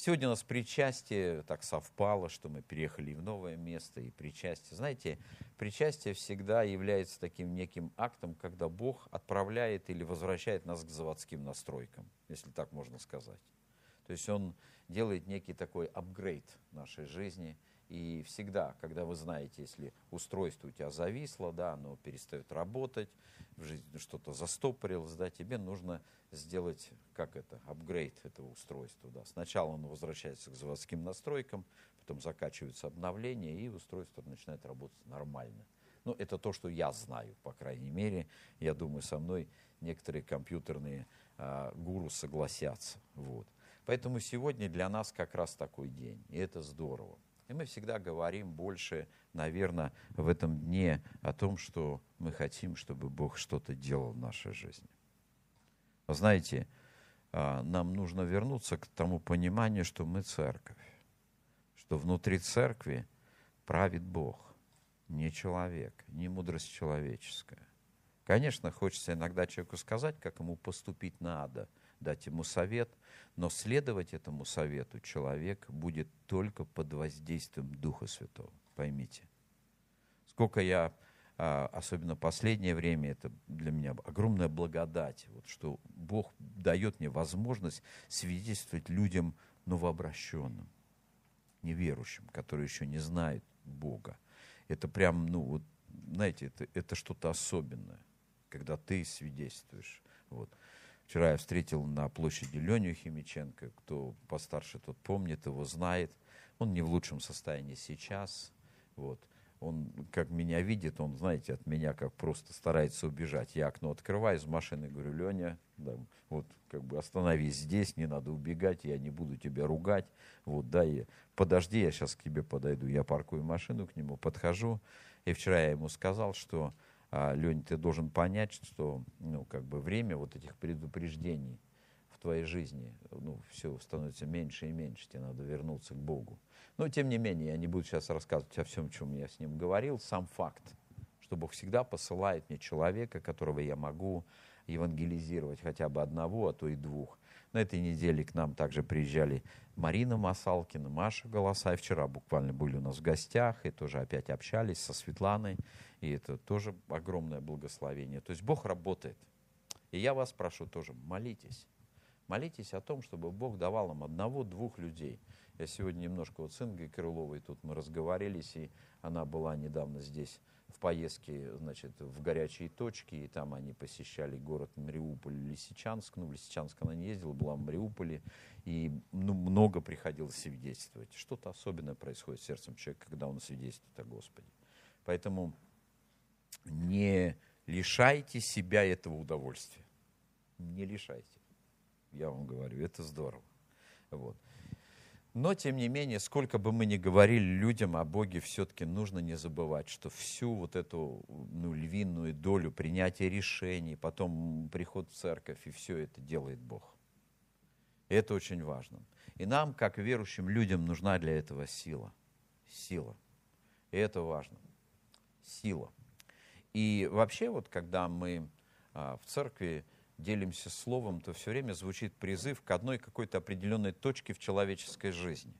Сегодня у нас причастие так совпало, что мы переехали в новое место, и причастие. Знаете, причастие всегда является таким неким актом, когда Бог отправляет или возвращает нас к заводским настройкам, если так можно сказать. То есть Он делает некий такой апгрейд нашей жизни – и всегда, когда вы знаете, если устройство у тебя зависло, да, оно перестает работать, в жизни что-то застопорилось, да, тебе нужно сделать, как это, апгрейд этого устройства. Да. Сначала оно возвращается к заводским настройкам, потом закачиваются обновления, и устройство начинает работать нормально. Ну, это то, что я знаю, по крайней мере. Я думаю, со мной некоторые компьютерные а, гуру согласятся. Вот. Поэтому сегодня для нас как раз такой день, и это здорово. И мы всегда говорим больше, наверное, в этом дне о том, что мы хотим, чтобы Бог что-то делал в нашей жизни. Вы знаете, а, нам нужно вернуться к тому пониманию, что мы церковь, что внутри церкви правит Бог, не человек, не мудрость человеческая. Конечно, хочется иногда человеку сказать, как ему поступить надо – дать ему совет, но следовать этому совету человек будет только под воздействием Духа Святого. Поймите. Сколько я, а, особенно последнее время, это для меня огромная благодать, вот, что Бог дает мне возможность свидетельствовать людям новообращенным, неверующим, которые еще не знают Бога. Это прям, ну, вот, знаете, это, это что-то особенное, когда ты свидетельствуешь. Вот. Вчера я встретил на площади Леню Химиченко, кто постарше, тот помнит, его знает. Он не в лучшем состоянии сейчас. Вот. Он, как меня видит, он, знаете, от меня как просто старается убежать. Я окно открываю из машины, говорю, Леня, да, вот как бы остановись здесь, не надо убегать, я не буду тебя ругать. Вот, да, и подожди, я сейчас к тебе подойду. Я паркую машину к нему, подхожу. И вчера я ему сказал, что Лень, ты должен понять, что ну, как бы время вот этих предупреждений в твоей жизни, ну, все становится меньше и меньше, тебе надо вернуться к Богу. Но, тем не менее, я не буду сейчас рассказывать о всем, чем я с ним говорил, сам факт, что Бог всегда посылает мне человека, которого я могу евангелизировать хотя бы одного, а то и двух. На этой неделе к нам также приезжали Марина Масалкина, Маша Голосай. Вчера буквально были у нас в гостях и тоже опять общались со Светланой. И это тоже огромное благословение. То есть Бог работает. И я вас прошу тоже, молитесь. Молитесь о том, чтобы Бог давал вам одного-двух людей. Я сегодня немножко вот с Ингой Крыловой тут мы разговаривались, и она была недавно здесь в поездке, значит, в горячие точки, и там они посещали город Мариуполь, Лисичанск. Ну, в Лисичанск она не ездила, была в Мариуполе, и ну, много приходилось свидетельствовать. Что-то особенное происходит с сердцем человека, когда он свидетельствует о Господе. Поэтому не лишайте себя этого удовольствия. Не лишайте. Я вам говорю, это здорово. Вот. Но, тем не менее, сколько бы мы ни говорили людям о Боге, все-таки нужно не забывать, что всю вот эту ну, львиную долю принятия решений, потом приход в церковь, и все это делает Бог. И это очень важно. И нам, как верующим людям, нужна для этого сила. Сила. И это важно. Сила. И вообще, вот когда мы а, в церкви делимся словом, то все время звучит призыв к одной какой-то определенной точке в человеческой жизни.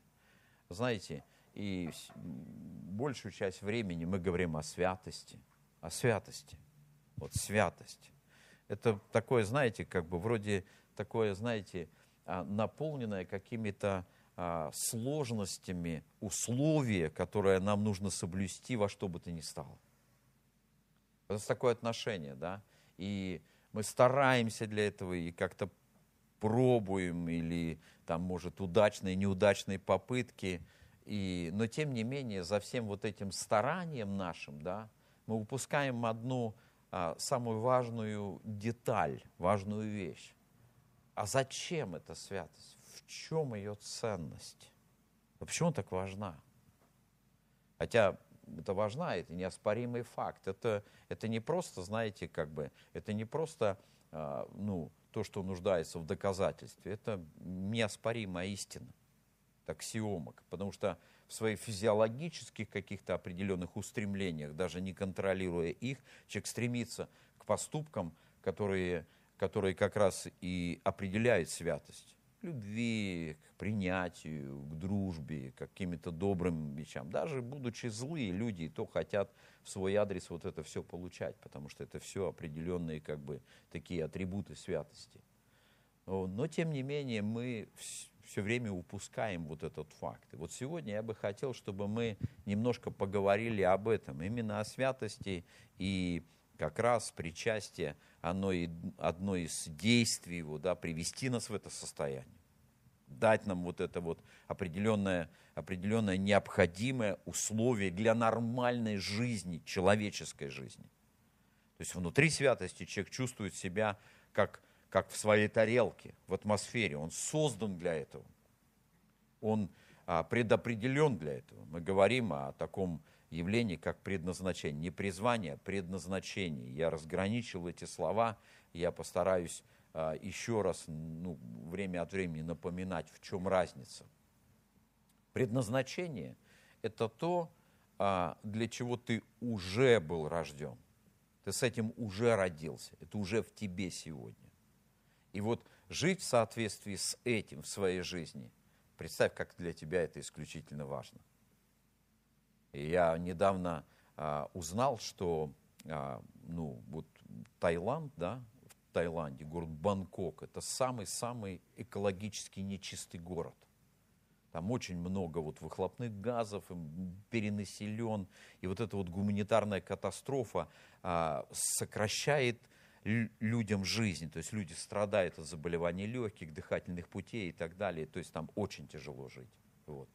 Знаете, и большую часть времени мы говорим о святости, о святости. Вот святость. Это такое, знаете, как бы вроде такое, знаете, а, наполненное какими-то а, сложностями условия, которые нам нужно соблюсти во что бы то ни стало. Это такое отношение, да. И мы стараемся для этого и как-то пробуем, или там, может, удачные, неудачные попытки. И, но, тем не менее, за всем вот этим старанием нашим, да, мы упускаем одну а, самую важную деталь, важную вещь. А зачем эта святость? В чем ее ценность? А почему так важна? Хотя это важна, это неоспоримый факт. Это, это не просто, знаете, как бы, это не просто, а, ну, то, что нуждается в доказательстве, это неоспоримая истина, это аксиома, потому что в своих физиологических каких-то определенных устремлениях, даже не контролируя их, человек стремится к поступкам, которые, которые как раз и определяют святость. Любви, к принятию, к дружбе, к каким-то добрым вещам. Даже будучи злые люди, и то хотят в свой адрес вот это все получать, потому что это все определенные как бы такие атрибуты святости. Но тем не менее мы все время упускаем вот этот факт. И вот сегодня я бы хотел, чтобы мы немножко поговорили об этом, именно о святости и как раз причастие, оно и одно из действий его, да, привести нас в это состояние, дать нам вот это вот определенное, определенное необходимое условие для нормальной жизни, человеческой жизни. То есть внутри святости человек чувствует себя как, как в своей тарелке, в атмосфере. Он создан для этого. Он а, предопределен для этого. Мы говорим о таком явление как предназначение. Не призвание, а предназначение. Я разграничил эти слова, я постараюсь а, еще раз ну, время от времени напоминать, в чем разница. Предназначение – это то, а, для чего ты уже был рожден. Ты с этим уже родился, это уже в тебе сегодня. И вот жить в соответствии с этим в своей жизни, представь, как для тебя это исключительно важно – я недавно а, узнал, что а, ну, вот Таиланд, да, в Таиланде, город Бангкок, это самый-самый экологически нечистый город. Там очень много вот выхлопных газов, перенаселен. И вот эта вот гуманитарная катастрофа а, сокращает людям жизнь. То есть люди страдают от заболеваний легких, дыхательных путей и так далее. То есть там очень тяжело жить. Вот.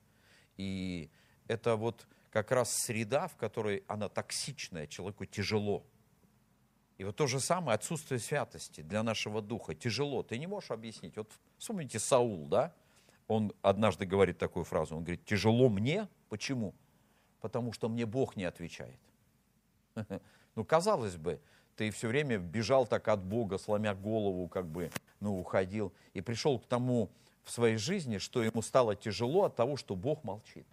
И это вот как раз среда, в которой она токсичная, человеку тяжело. И вот то же самое отсутствие святости для нашего духа. Тяжело. Ты не можешь объяснить. Вот вспомните Саул, да? Он однажды говорит такую фразу. Он говорит, тяжело мне. Почему? Потому что мне Бог не отвечает. Ну, казалось бы, ты все время бежал так от Бога, сломя голову, как бы, ну, уходил. И пришел к тому в своей жизни, что ему стало тяжело от того, что Бог молчит.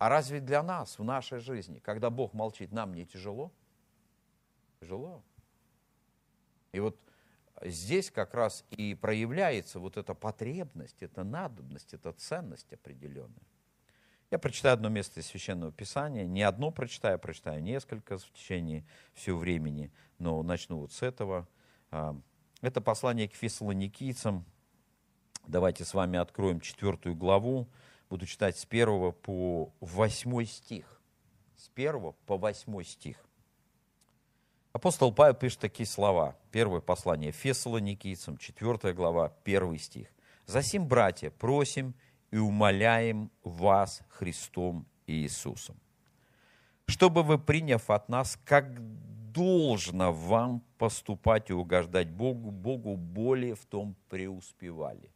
А разве для нас в нашей жизни, когда Бог молчит, нам не тяжело? Тяжело. И вот здесь как раз и проявляется вот эта потребность, эта надобность, эта ценность определенная. Я прочитаю одно место из Священного Писания, не одно прочитаю, прочитаю несколько в течение всего времени, но начну вот с этого. А, это послание к фессалоникийцам. Давайте с вами откроем четвертую главу, Буду читать с 1 по 8 стих. С 1 по 8 стих. Апостол Павел пишет такие слова. Первое послание Фессалоникийцам, 4 глава, 1 стих. «Засим, братья, просим и умоляем вас Христом Иисусом, чтобы вы, приняв от нас, как должно вам поступать и угождать Богу, Богу более в том преуспевали».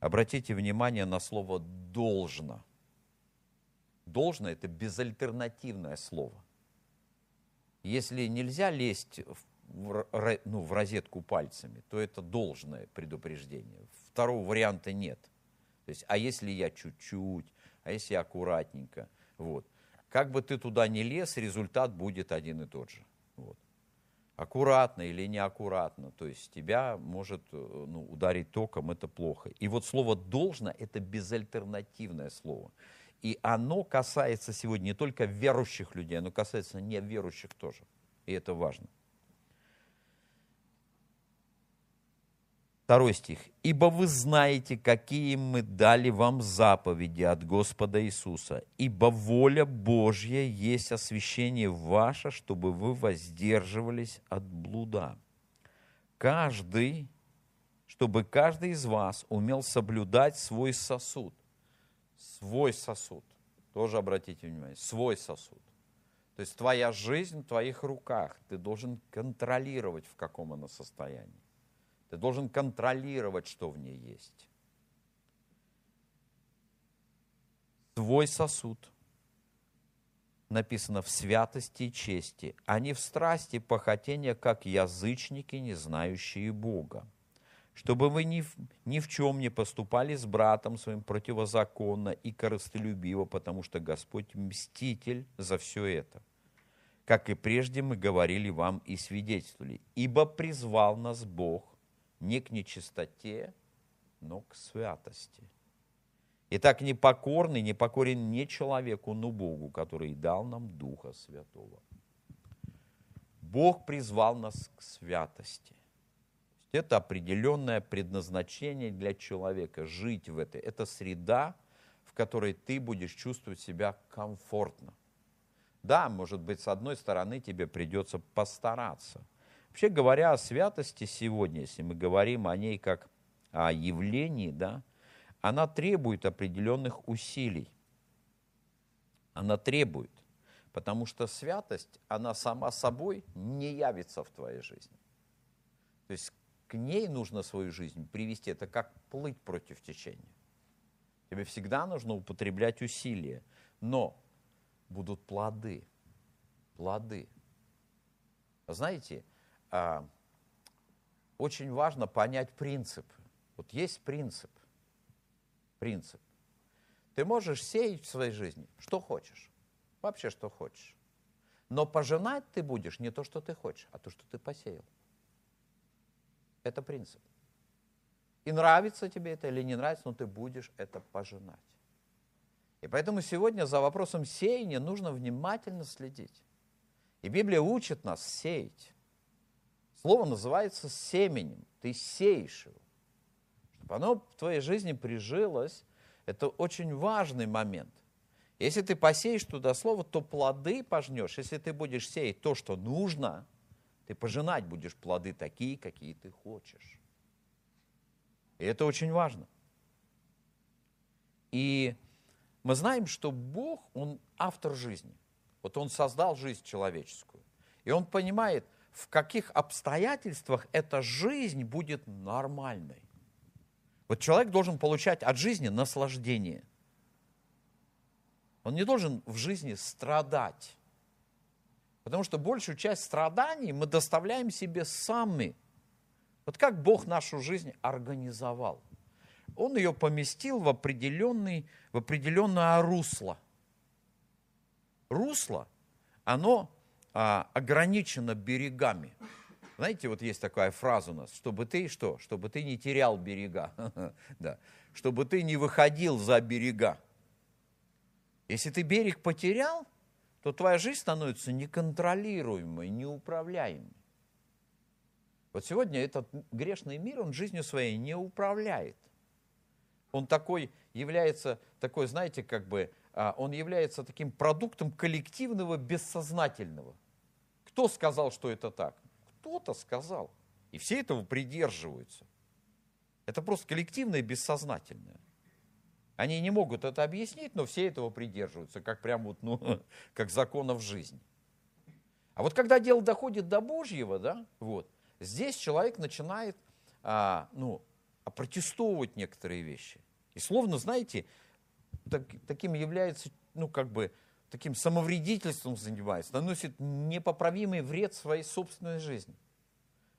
Обратите внимание на слово «должно». «Должно» – это безальтернативное слово. Если нельзя лезть в, ну, в розетку пальцами, то это должное предупреждение. Второго варианта нет. То есть, а если я чуть-чуть, а если я аккуратненько, вот. Как бы ты туда ни лез, результат будет один и тот же. Вот аккуратно или неаккуратно, то есть тебя может э, ну, ударить током, это плохо. И вот слово «должно» – это безальтернативное слово. И оно касается сегодня не только верующих людей, оно касается неверующих тоже. И это важно. Второй стих. «Ибо вы знаете, какие мы дали вам заповеди от Господа Иисуса, ибо воля Божья есть освящение ваше, чтобы вы воздерживались от блуда. Каждый, чтобы каждый из вас умел соблюдать свой сосуд». Свой сосуд. Тоже обратите внимание, свой сосуд. То есть твоя жизнь в твоих руках. Ты должен контролировать, в каком она состоянии. Ты должен контролировать, что в ней есть. Твой сосуд написано в святости и чести, а не в страсти похотения, как язычники, не знающие Бога. Чтобы вы ни в, ни в чем не поступали с братом своим противозаконно и корыстолюбиво, потому что Господь мститель за все это. Как и прежде мы говорили вам и свидетельствовали, ибо призвал нас Бог не к нечистоте, но к святости. Итак, непокорный, непокорен не человеку, но Богу, который дал нам Духа Святого. Бог призвал нас к святости. Это определенное предназначение для человека, жить в этой. Это среда, в которой ты будешь чувствовать себя комфортно. Да, может быть, с одной стороны тебе придется постараться. Вообще говоря о святости сегодня, если мы говорим о ней как о явлении, да, она требует определенных усилий. Она требует, потому что святость, она сама собой не явится в твоей жизни. То есть к ней нужно свою жизнь привести. Это как плыть против течения. Тебе всегда нужно употреблять усилия. Но будут плоды. Плоды. Знаете, а, очень важно понять принцип. Вот есть принцип. Принцип. Ты можешь сеять в своей жизни что хочешь. Вообще что хочешь. Но пожинать ты будешь не то, что ты хочешь, а то, что ты посеял. Это принцип. И нравится тебе это или не нравится, но ты будешь это пожинать. И поэтому сегодня за вопросом сеяния нужно внимательно следить. И Библия учит нас сеять. Слово называется семенем. Ты сеешь его. Чтобы оно в твоей жизни прижилось, это очень важный момент. Если ты посеешь туда слово, то плоды пожнешь. Если ты будешь сеять то, что нужно – ты пожинать будешь плоды такие, какие ты хочешь. И это очень важно. И мы знаем, что Бог, Он автор жизни. Вот Он создал жизнь человеческую. И Он понимает, в каких обстоятельствах эта жизнь будет нормальной. Вот человек должен получать от жизни наслаждение. Он не должен в жизни страдать. Потому что большую часть страданий мы доставляем себе сами. Вот как Бог нашу жизнь организовал. Он ее поместил в, определенный, в определенное русло. Русло, оно а, ограничено берегами. Знаете, вот есть такая фраза у нас, чтобы ты что? Чтобы ты не терял берега. да. Чтобы ты не выходил за берега. Если ты берег потерял, то твоя жизнь становится неконтролируемой, неуправляемой. Вот сегодня этот грешный мир, он жизнью своей не управляет. Он такой является, такой, знаете, как бы, а, он является таким продуктом коллективного бессознательного. Кто сказал, что это так? Кто-то сказал. И все этого придерживаются. Это просто коллективное бессознательное. Они не могут это объяснить, но все этого придерживаются, как прям вот, ну, как законов жизни. А вот когда дело доходит до Божьего, да, вот, здесь человек начинает, а, ну, опротестовывать некоторые вещи. И словно, знаете, так, таким является, ну, как бы, таким самовредительством занимается, наносит непоправимый вред своей собственной жизни.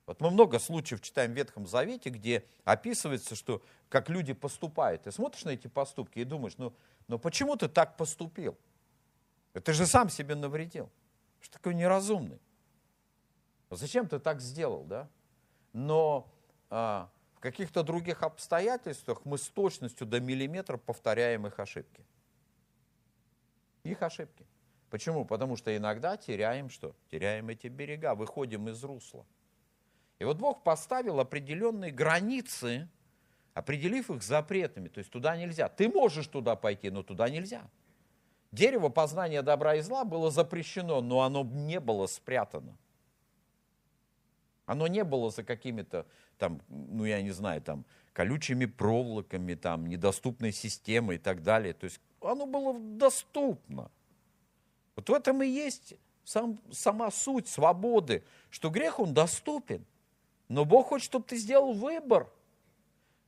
Вот мы много случаев читаем в Ветхом Завете, где описывается, что как люди поступают. Ты смотришь на эти поступки и думаешь, ну, ну почему ты так поступил? Ты же сам себе навредил. Что такой неразумный? Зачем ты так сделал, да? Но а, в каких-то других обстоятельствах мы с точностью до миллиметра повторяем их ошибки. Их ошибки. Почему? Потому что иногда теряем что? Теряем эти берега, выходим из русла. И вот Бог поставил определенные границы, определив их запретами. То есть туда нельзя. Ты можешь туда пойти, но туда нельзя. Дерево познания добра и зла было запрещено, но оно не было спрятано. Оно не было за какими-то, там, ну я не знаю, там, колючими проволоками, там, недоступной системой и так далее. То есть оно было доступно. Вот в этом и есть сам, сама суть свободы, что грех, он доступен – но Бог хочет, чтобы ты сделал выбор.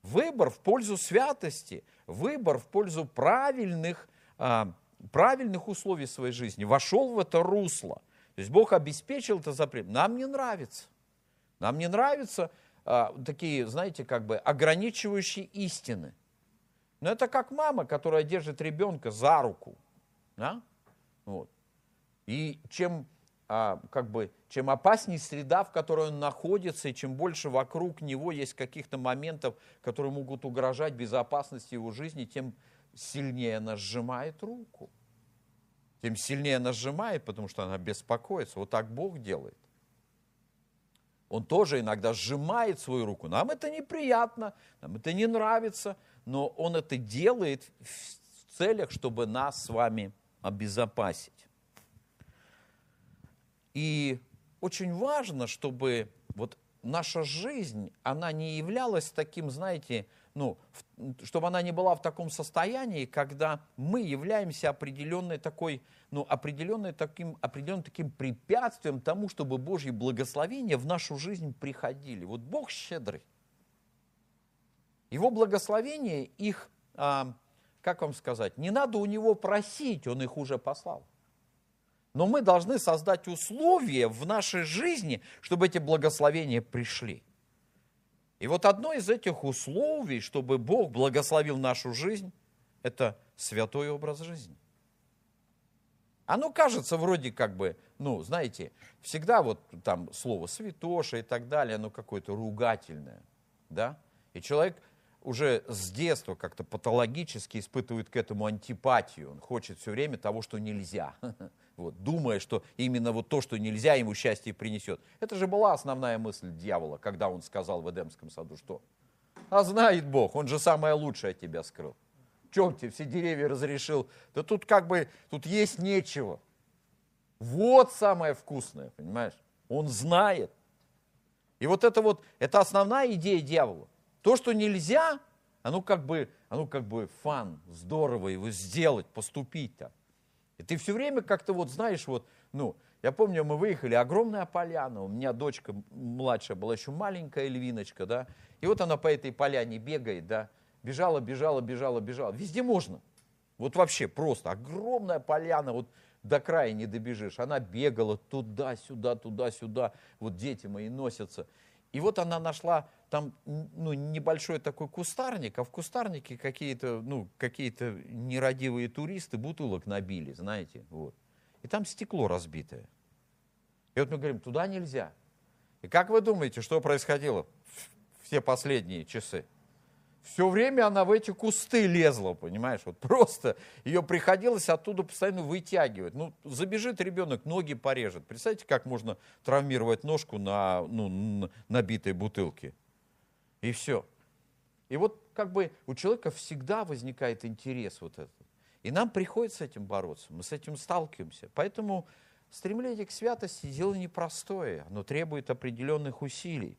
Выбор в пользу святости, выбор в пользу правильных, а, правильных условий своей жизни. Вошел в это русло. То есть Бог обеспечил это запрет. Нам не нравится. Нам не нравятся а, такие, знаете, как бы ограничивающие истины. Но это как мама, которая держит ребенка за руку. Да? Вот. И чем а, как бы, чем опаснее среда, в которой он находится, и чем больше вокруг него есть каких-то моментов, которые могут угрожать безопасности его жизни, тем сильнее она сжимает руку. Тем сильнее она сжимает, потому что она беспокоится. Вот так Бог делает. Он тоже иногда сжимает свою руку. Нам это неприятно, нам это не нравится, но он это делает в целях, чтобы нас с вами обезопасить. И очень важно, чтобы вот наша жизнь, она не являлась таким, знаете, ну, чтобы она не была в таком состоянии, когда мы являемся определенной такой, ну, определенной таким, определенным таким препятствием тому, чтобы Божьи благословения в нашу жизнь приходили. Вот Бог щедрый. Его благословения, их, а, как вам сказать, не надо у него просить, он их уже послал. Но мы должны создать условия в нашей жизни, чтобы эти благословения пришли. И вот одно из этих условий, чтобы Бог благословил нашу жизнь, это святой образ жизни. Оно кажется вроде как бы, ну, знаете, всегда вот там слово святоша и так далее, оно какое-то ругательное, да? И человек уже с детства как-то патологически испытывает к этому антипатию. Он хочет все время того, что нельзя. Вот, думая, что именно вот то, что нельзя, ему счастье принесет. Это же была основная мысль дьявола, когда он сказал в Эдемском саду, что а знает Бог, он же самое лучшее от тебя скрыл. Чем тебе все деревья разрешил? Да тут как бы, тут есть нечего. Вот самое вкусное, понимаешь? Он знает. И вот это вот, это основная идея дьявола. То, что нельзя, оно как бы, оно как бы фан, здорово его сделать, поступить так. И ты все время как-то вот знаешь, вот, ну, я помню, мы выехали, огромная поляна, у меня дочка младшая была еще маленькая львиночка, да, и вот она по этой поляне бегает, да, бежала, бежала, бежала, бежала, везде можно, вот вообще просто, огромная поляна, вот до края не добежишь, она бегала туда-сюда, туда-сюда, вот дети мои носятся, и вот она нашла там ну, небольшой такой кустарник, а в кустарнике какие-то ну, какие нерадивые туристы бутылок набили, знаете. Вот. И там стекло разбитое. И вот мы говорим, туда нельзя. И как вы думаете, что происходило в все последние часы? Все время она в эти кусты лезла, понимаешь, вот просто ее приходилось оттуда постоянно вытягивать. Ну, забежит ребенок, ноги порежет. Представьте, как можно травмировать ножку на ну, набитой бутылке. И все. И вот как бы у человека всегда возникает интерес вот этот. И нам приходится с этим бороться, мы с этим сталкиваемся. Поэтому стремление к святости дело непростое, оно требует определенных усилий.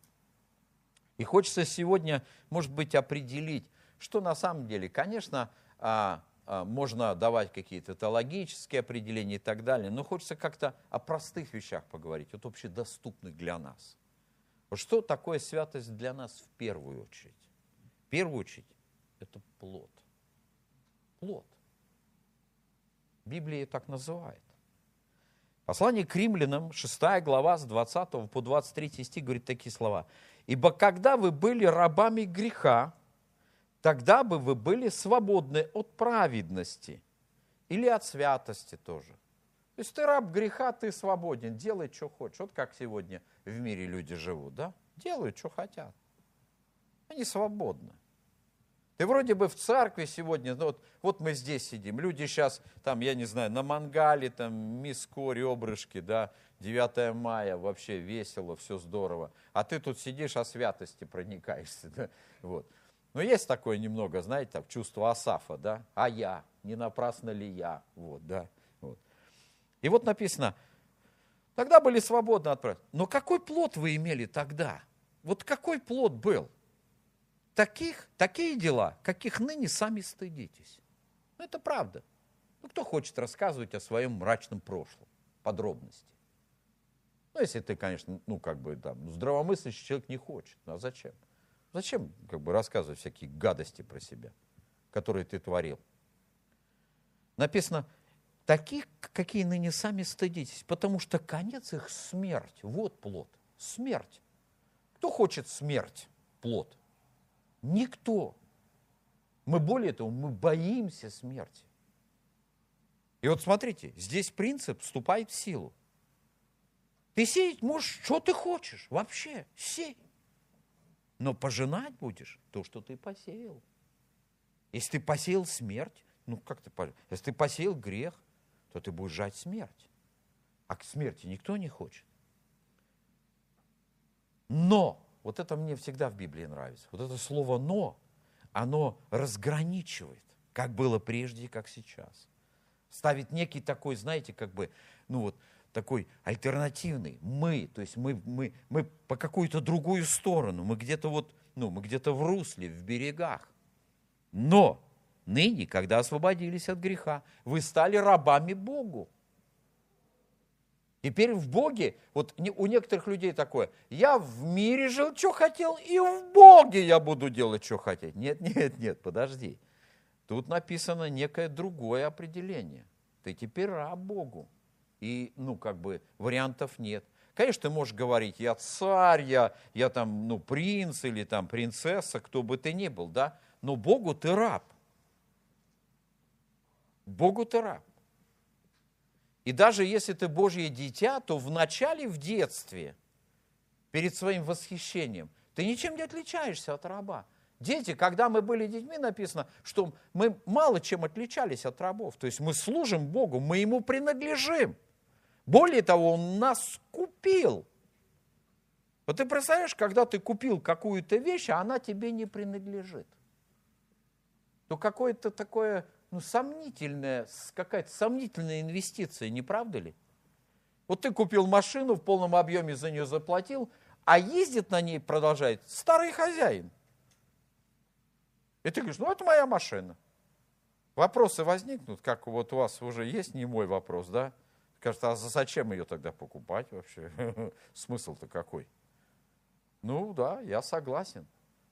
И хочется сегодня, может быть, определить, что на самом деле, конечно, а, а, можно давать какие-то теологические определения и так далее, но хочется как-то о простых вещах поговорить, вот общедоступных для нас. Что такое святость для нас в первую очередь? В первую очередь это плод. Плод. Библия так называет. Послание к римлянам, 6 глава, с 20 по 23 стих говорит такие слова. Ибо когда вы были рабами греха, тогда бы вы были свободны от праведности или от святости тоже. То есть ты раб греха, ты свободен, делай, что хочешь. Вот как сегодня в мире люди живут, да? Делают, что хотят. Они свободны. Ты вроде бы в церкви сегодня, ну вот, вот мы здесь сидим, люди сейчас там, я не знаю, на мангале, там, миско, ребрышки, да, 9 мая, вообще весело, все здорово. А ты тут сидишь, о святости проникаешься. Да? Вот. Но есть такое немного, знаете, там, чувство Асафа, да? А я, не напрасно ли я? Вот, да. Вот. И вот написано, тогда были свободны от. Но какой плод вы имели тогда? Вот какой плод был? Таких, такие дела, каких ныне сами стыдитесь. Ну, это правда. Ну, кто хочет рассказывать о своем мрачном прошлом, подробности? Ну, если ты, конечно, ну, как бы, там, здравомыслящий человек не хочет. Ну, а зачем? Зачем, как бы, рассказывать всякие гадости про себя, которые ты творил? Написано, таких, какие ныне сами стыдитесь, потому что конец их смерть. Вот плод. Смерть. Кто хочет смерть? Плод. Никто. Мы более того, мы боимся смерти. И вот смотрите, здесь принцип вступает в силу. Ты сеять можешь, что ты хочешь, вообще, сей. Но пожинать будешь то, что ты посеял. Если ты посеял смерть, ну как ты Если ты посеял грех, то ты будешь жать смерть. А к смерти никто не хочет. Но, вот это мне всегда в Библии нравится, вот это слово «но», оно разграничивает, как было прежде и как сейчас. Ставит некий такой, знаете, как бы, ну вот, такой альтернативный. Мы, то есть мы, мы, мы по какую-то другую сторону, мы где-то вот, ну, мы где-то в русле, в берегах. Но ныне, когда освободились от греха, вы стали рабами Богу. Теперь в Боге, вот у некоторых людей такое, я в мире жил, что хотел, и в Боге я буду делать, что хотел. Нет, нет, нет, подожди. Тут написано некое другое определение. Ты теперь раб Богу. И, ну, как бы, вариантов нет. Конечно, ты можешь говорить, я царь, я, я там, ну, принц или там принцесса, кто бы ты ни был, да? Но Богу ты раб. Богу ты раб. И даже если ты Божье дитя, то в начале, в детстве, перед своим восхищением, ты ничем не отличаешься от раба. Дети, когда мы были детьми, написано, что мы мало чем отличались от рабов. То есть мы служим Богу, мы Ему принадлежим. Более того, Он нас купил. Вот ты представляешь, когда ты купил какую-то вещь, а она тебе не принадлежит. То какое-то такое ну, сомнительная, какая-то сомнительная инвестиция, не правда ли? Вот ты купил машину, в полном объеме за нее заплатил, а ездит на ней продолжает старый хозяин. И ты говоришь, ну это моя машина. Вопросы возникнут, как вот у вас уже есть не мой вопрос, да? Кажется, а зачем ее тогда покупать вообще? Смысл-то какой? Ну да, я согласен.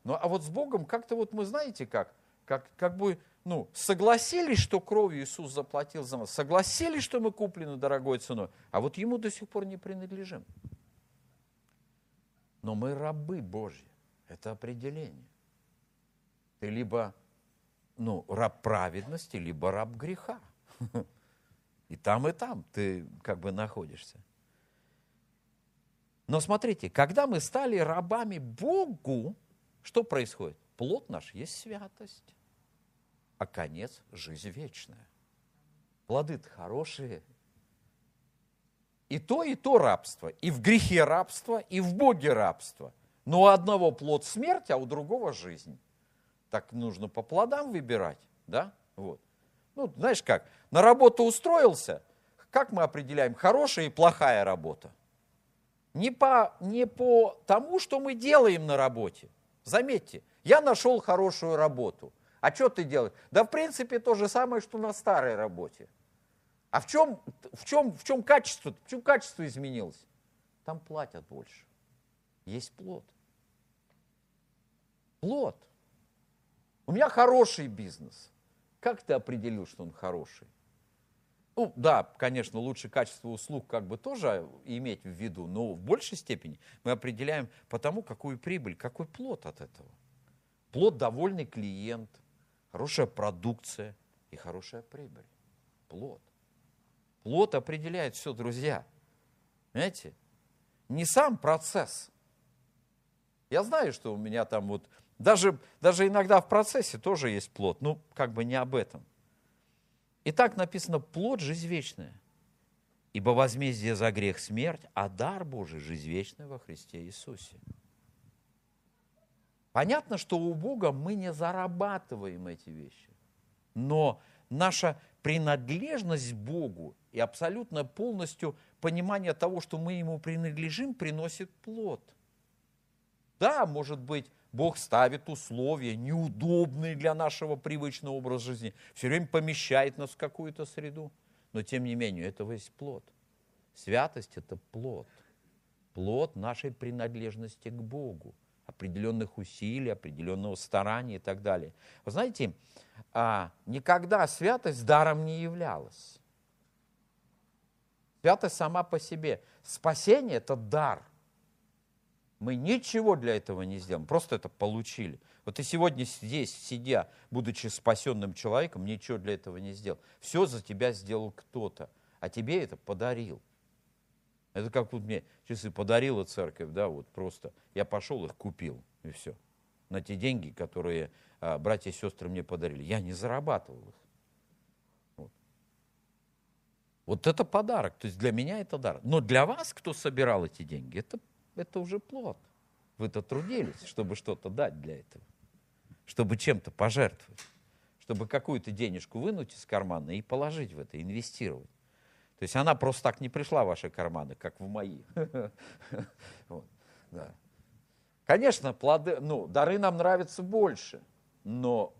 Ну а вот с Богом как-то вот мы знаете как? Как, как бы ну, согласились, что кровью Иисус заплатил за нас, согласились, что мы куплены дорогой ценой, а вот Ему до сих пор не принадлежим. Но мы рабы Божьи. Это определение. Ты либо ну, раб праведности, либо раб греха. И там, и там ты как бы находишься. Но смотрите, когда мы стали рабами Богу, что происходит? Плод наш есть святость а конец – жизнь вечная. Плоды-то хорошие. И то, и то рабство. И в грехе рабство, и в Боге рабство. Но у одного плод смерть, а у другого жизнь. Так нужно по плодам выбирать, да? Вот. Ну, знаешь как, на работу устроился, как мы определяем, хорошая и плохая работа? Не по, не по тому, что мы делаем на работе. Заметьте, я нашел хорошую работу. А что ты делаешь? Да, в принципе, то же самое, что на старой работе. А в чем, в чем, в чем качество? В чем качество изменилось? Там платят больше. Есть плод. Плод. У меня хороший бизнес. Как ты определил, что он хороший? Ну, да, конечно, лучше качество услуг как бы тоже иметь в виду, но в большей степени мы определяем по тому, какую прибыль, какой плод от этого. Плод довольный клиент – хорошая продукция и хорошая прибыль. Плод. Плод определяет все, друзья. Понимаете? Не сам процесс. Я знаю, что у меня там вот, даже, даже иногда в процессе тоже есть плод, ну, как бы не об этом. И так написано, плод – жизнь вечная. Ибо возмездие за грех – смерть, а дар Божий – жизнь вечная во Христе Иисусе. Понятно, что у Бога мы не зарабатываем эти вещи, но наша принадлежность Богу и абсолютно полностью понимание того, что мы Ему принадлежим, приносит плод. Да, может быть, Бог ставит условия, неудобные для нашего привычного образа жизни, все время помещает нас в какую-то среду, но тем не менее, этого есть плод. Святость – это плод. Плод нашей принадлежности к Богу определенных усилий, определенного старания и так далее. Вы знаете, а, никогда святость даром не являлась. Святость сама по себе. Спасение – это дар. Мы ничего для этого не сделаем, просто это получили. Вот ты сегодня здесь, сидя, будучи спасенным человеком, ничего для этого не сделал. Все за тебя сделал кто-то, а тебе это подарил. Это как вот мне часы подарила церковь, да, вот просто. Я пошел их купил, и все. На те деньги, которые а, братья и сестры мне подарили. Я не зарабатывал их. Вот. вот это подарок. То есть для меня это дар. Но для вас, кто собирал эти деньги, это, это уже плод. Вы-то трудились, чтобы что-то дать для этого. Чтобы чем-то пожертвовать. Чтобы какую-то денежку вынуть из кармана и положить в это, инвестировать. То есть она просто так не пришла в ваши карманы, как в мои. Конечно, плоды, ну, дары нам нравятся больше, но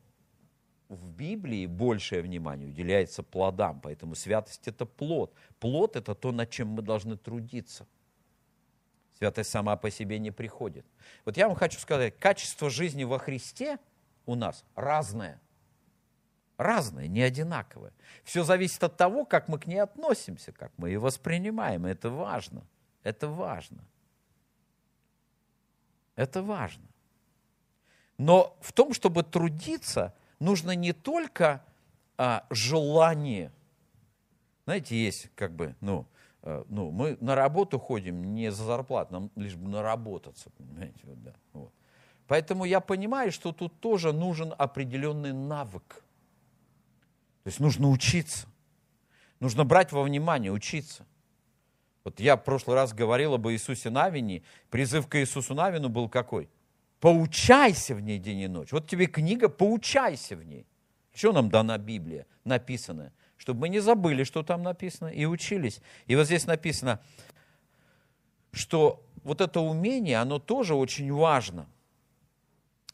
в Библии большее внимание уделяется плодам, поэтому святость это плод. Плод это то, над чем мы должны трудиться. Святость сама по себе не приходит. Вот я вам хочу сказать, качество жизни во Христе у нас разное – разная, не одинаковая. Все зависит от того, как мы к ней относимся, как мы ее воспринимаем. Это важно. Это важно. Это важно. Но в том, чтобы трудиться, нужно не только а, желание. Знаете, есть как бы, ну, э, ну, мы на работу ходим не за зарплату, нам лишь бы наработаться, понимаете, вот, да, вот. Поэтому я понимаю, что тут тоже нужен определенный навык. Есть нужно учиться. Нужно брать во внимание, учиться. Вот я в прошлый раз говорил об Иисусе Навине. Призыв к Иисусу Навину был какой? Поучайся в ней день и ночь. Вот тебе книга, поучайся в ней. Что нам дана Библия, написанная? Чтобы мы не забыли, что там написано, и учились. И вот здесь написано, что вот это умение, оно тоже очень важно –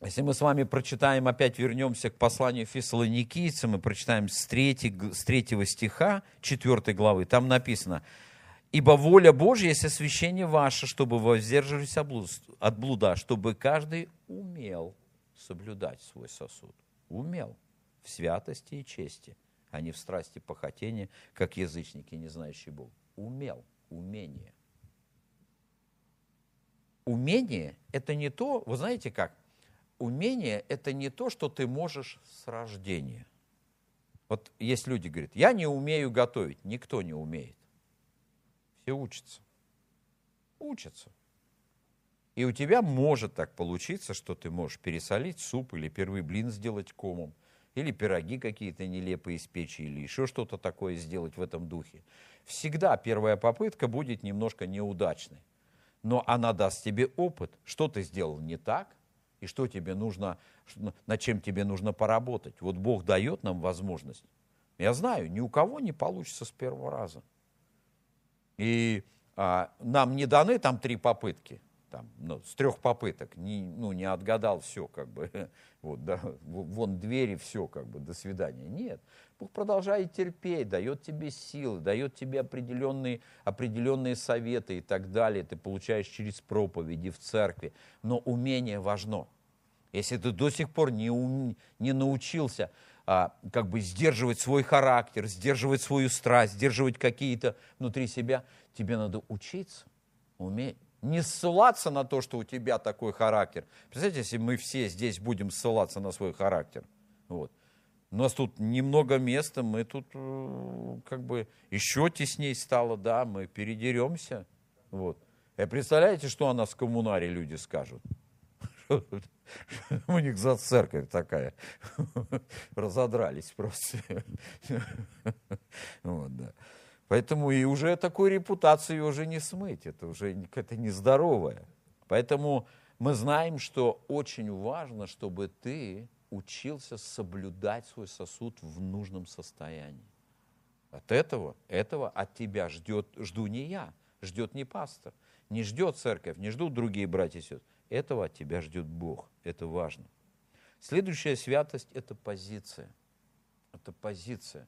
если мы с вами прочитаем, опять вернемся к посланию фессалоникийцам, мы прочитаем с, 3, с 3 стиха 4 главы, там написано, «Ибо воля Божья есть освящение ваше, чтобы воздерживались от блуда, чтобы каждый умел соблюдать свой сосуд». Умел в святости и чести, а не в страсти похотения, как язычники, не знающие Бога. Умел, умение. Умение – это не то, вы знаете как – умение – это не то, что ты можешь с рождения. Вот есть люди, говорят, я не умею готовить. Никто не умеет. Все учатся. Учатся. И у тебя может так получиться, что ты можешь пересолить суп или первый блин сделать комом, или пироги какие-то нелепые испечь, или еще что-то такое сделать в этом духе. Всегда первая попытка будет немножко неудачной. Но она даст тебе опыт, что ты сделал не так – и что тебе нужно, над чем тебе нужно поработать. Вот Бог дает нам возможность. Я знаю, ни у кого не получится с первого раза. И а, нам не даны там три попытки, там, ну, с трех попыток, не, ну, не отгадал все, как бы, вот, да, вон двери, все, как бы, до свидания. Нет, Бог продолжает терпеть, дает тебе силы, дает тебе определенные, определенные советы и так далее, ты получаешь через проповеди в церкви, но умение важно. Если ты до сих пор не, ум, не научился а, как бы сдерживать свой характер, сдерживать свою страсть, сдерживать какие-то внутри себя, тебе надо учиться, уметь. Не ссылаться на то, что у тебя такой характер. Представляете, если мы все здесь будем ссылаться на свой характер. Вот. У нас тут немного места, мы тут э, как бы еще тесней стало, да, мы передеремся. Вот. И э, представляете, что о нас в коммунаре люди скажут? У них за церковь такая. Разодрались просто. Вот, да. Поэтому и уже такой репутации уже не смыть. Это уже это нездоровое. Поэтому мы знаем, что очень важно, чтобы ты учился соблюдать свой сосуд в нужном состоянии. От этого, этого от тебя ждет, жду не я, ждет не пастор, не ждет церковь, не ждут другие братья и сестры. Этого от тебя ждет Бог. Это важно. Следующая святость – это позиция. Это позиция,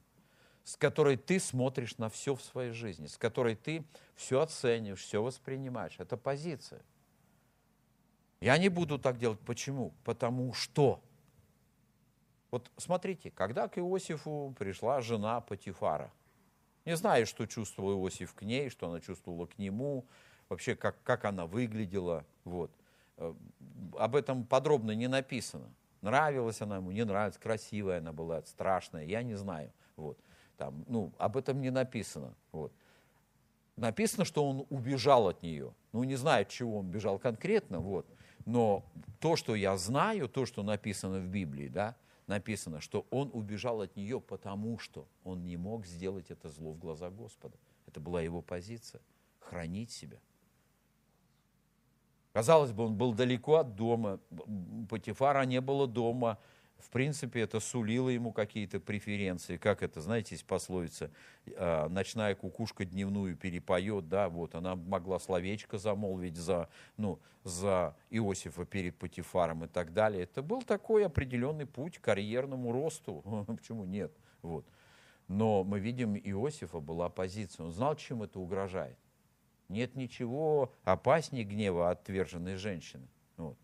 с которой ты смотришь на все в своей жизни, с которой ты все оцениваешь, все воспринимаешь. Это позиция. Я не буду так делать. Почему? Потому что. Вот смотрите, когда к Иосифу пришла жена Патифара, не знаю, что чувствовал Иосиф к ней, что она чувствовала к нему, вообще как, как она выглядела. Вот. Э, об этом подробно не написано. Нравилась она ему, не нравится, красивая она была, страшная, я не знаю. Вот. Там, ну, об этом не написано. Вот. написано, что он убежал от нее. Ну, не знаю, от чего он бежал конкретно, вот. Но то, что я знаю, то, что написано в Библии, да, написано, что он убежал от нее, потому что он не мог сделать это зло в глаза Господа. Это была его позиция – хранить себя. Казалось бы, он был далеко от дома, Патифара не было дома, в принципе, это сулило ему какие-то преференции. Как это, знаете, есть пословица, а, ночная кукушка дневную перепоет, да, вот, она могла словечко замолвить за, ну, за Иосифа перед Патифаром и так далее. Это был такой определенный путь к карьерному росту. Почему нет? Вот. Но мы видим, Иосифа была позиция. Он знал, чем это угрожает. Нет ничего опаснее гнева отверженной женщины. Вот.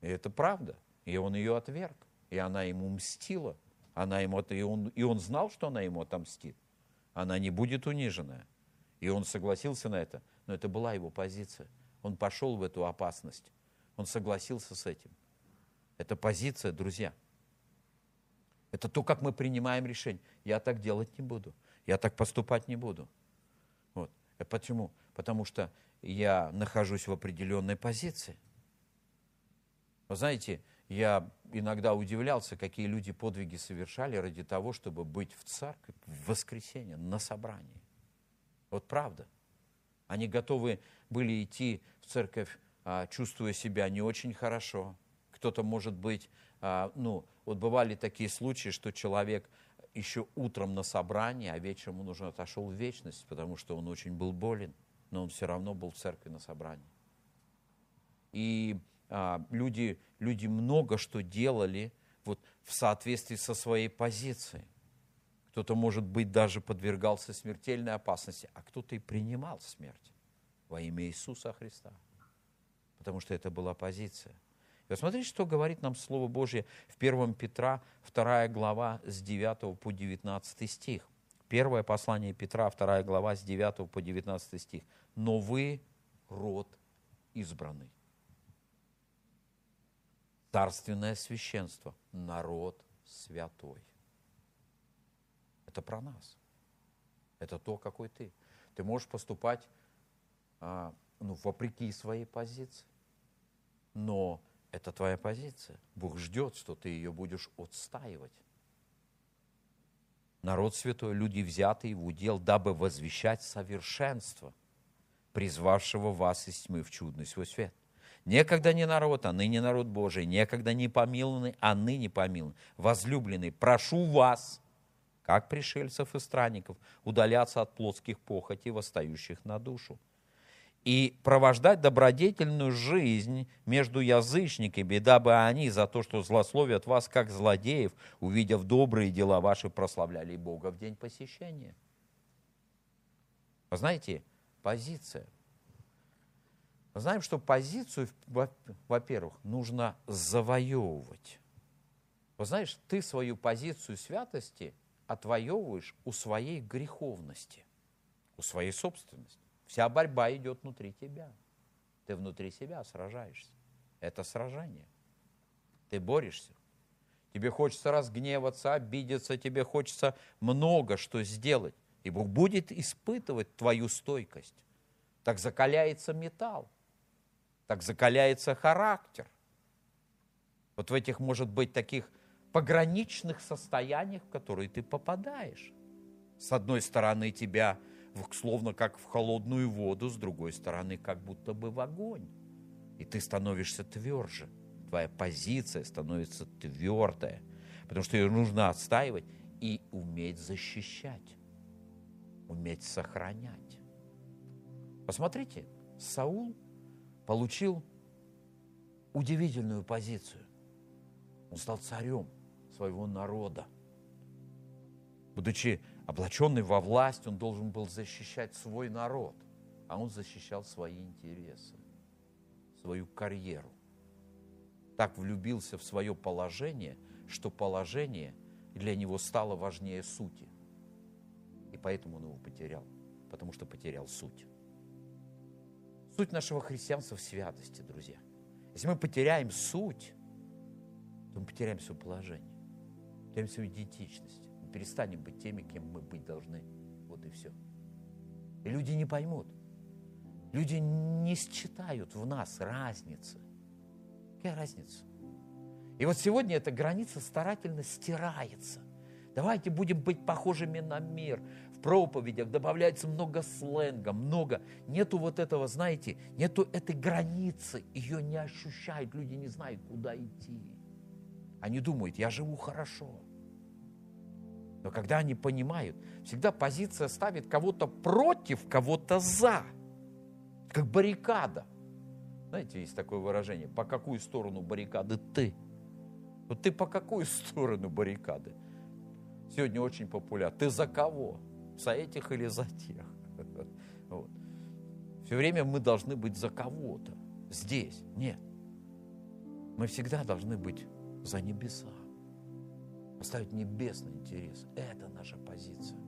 И это правда. И он ее отверг. И она ему мстила. Она ему, и, он, и он знал, что она ему отомстит. Она не будет униженная. И он согласился на это. Но это была его позиция. Он пошел в эту опасность. Он согласился с этим. Это позиция, друзья. Это то, как мы принимаем решение. Я так делать не буду. Я так поступать не буду. Вот. А почему? Потому что я нахожусь в определенной позиции. Вы знаете, я иногда удивлялся, какие люди подвиги совершали ради того, чтобы быть в церкви в воскресенье на собрании. Вот правда. Они готовы были идти в церковь, а, чувствуя себя не очень хорошо. Кто-то, может быть, а, ну, вот бывали такие случаи, что человек еще утром на собрании, а вечером он уже отошел в вечность, потому что он очень был болен, но он все равно был в церкви на собрании. И люди, люди много что делали вот, в соответствии со своей позицией. Кто-то, может быть, даже подвергался смертельной опасности, а кто-то и принимал смерть во имя Иисуса Христа. Потому что это была позиция. И вот смотрите, что говорит нам Слово Божье в 1 Петра, 2 глава, с 9 по 19 стих. Первое послание Петра, 2 глава, с 9 по 19 стих. «Но вы род избранный, царственное священство, народ святой. Это про нас. Это то, какой ты. Ты можешь поступать а, ну, вопреки своей позиции. Но это твоя позиция. Бог ждет, что ты ее будешь отстаивать. Народ святой, люди взятые в удел, дабы возвещать совершенство, призвавшего вас из тьмы в чудный свой свет. Некогда не народ, а ныне народ Божий, некогда не помилованный, а ныне помилованный. Возлюбленный, прошу вас, как пришельцев и странников, удаляться от плотских похотей, восстающих на душу, и провождать добродетельную жизнь между язычниками, дабы они за то, что злословят вас, как злодеев, увидев добрые дела ваши, прославляли Бога в день посещения. Вы знаете, позиция – знаем, что позицию, во-первых, нужно завоевывать. Вы знаешь, ты свою позицию святости отвоевываешь у своей греховности, у своей собственности. Вся борьба идет внутри тебя. Ты внутри себя сражаешься. Это сражение. Ты борешься. Тебе хочется разгневаться, обидеться, тебе хочется много что сделать. И Бог будет испытывать твою стойкость. Так закаляется металл так закаляется характер. Вот в этих, может быть, таких пограничных состояниях, в которые ты попадаешь. С одной стороны, тебя словно как в холодную воду, с другой стороны, как будто бы в огонь. И ты становишься тверже. Твоя позиция становится твердая. Потому что ее нужно отстаивать и уметь защищать. Уметь сохранять. Посмотрите, Саул – получил удивительную позицию. Он стал царем своего народа. Будучи облаченный во власть, он должен был защищать свой народ, а он защищал свои интересы, свою карьеру. Так влюбился в свое положение, что положение для него стало важнее сути. И поэтому он его потерял, потому что потерял суть. Суть нашего христианства в святости, друзья. Если мы потеряем суть, то мы потеряем свое положение, потеряем свою идентичность. Мы перестанем быть теми, кем мы быть должны. Вот и все. И люди не поймут. Люди не считают в нас разницы. Какая разница? И вот сегодня эта граница старательно стирается. Давайте будем быть похожими на мир. В проповедях добавляется много сленга, много. Нету вот этого, знаете, нету этой границы. Ее не ощущают, люди не знают, куда идти. Они думают, я живу хорошо. Но когда они понимают, всегда позиция ставит кого-то против, кого-то за. Как баррикада. Знаете, есть такое выражение, по какую сторону баррикады ты? Вот ты по какую сторону баррикады? Сегодня очень популярно. Ты за кого? За этих или за тех? Вот. Все время мы должны быть за кого-то. Здесь. Нет. Мы всегда должны быть за небеса. Поставить небесный интерес. Это наша позиция.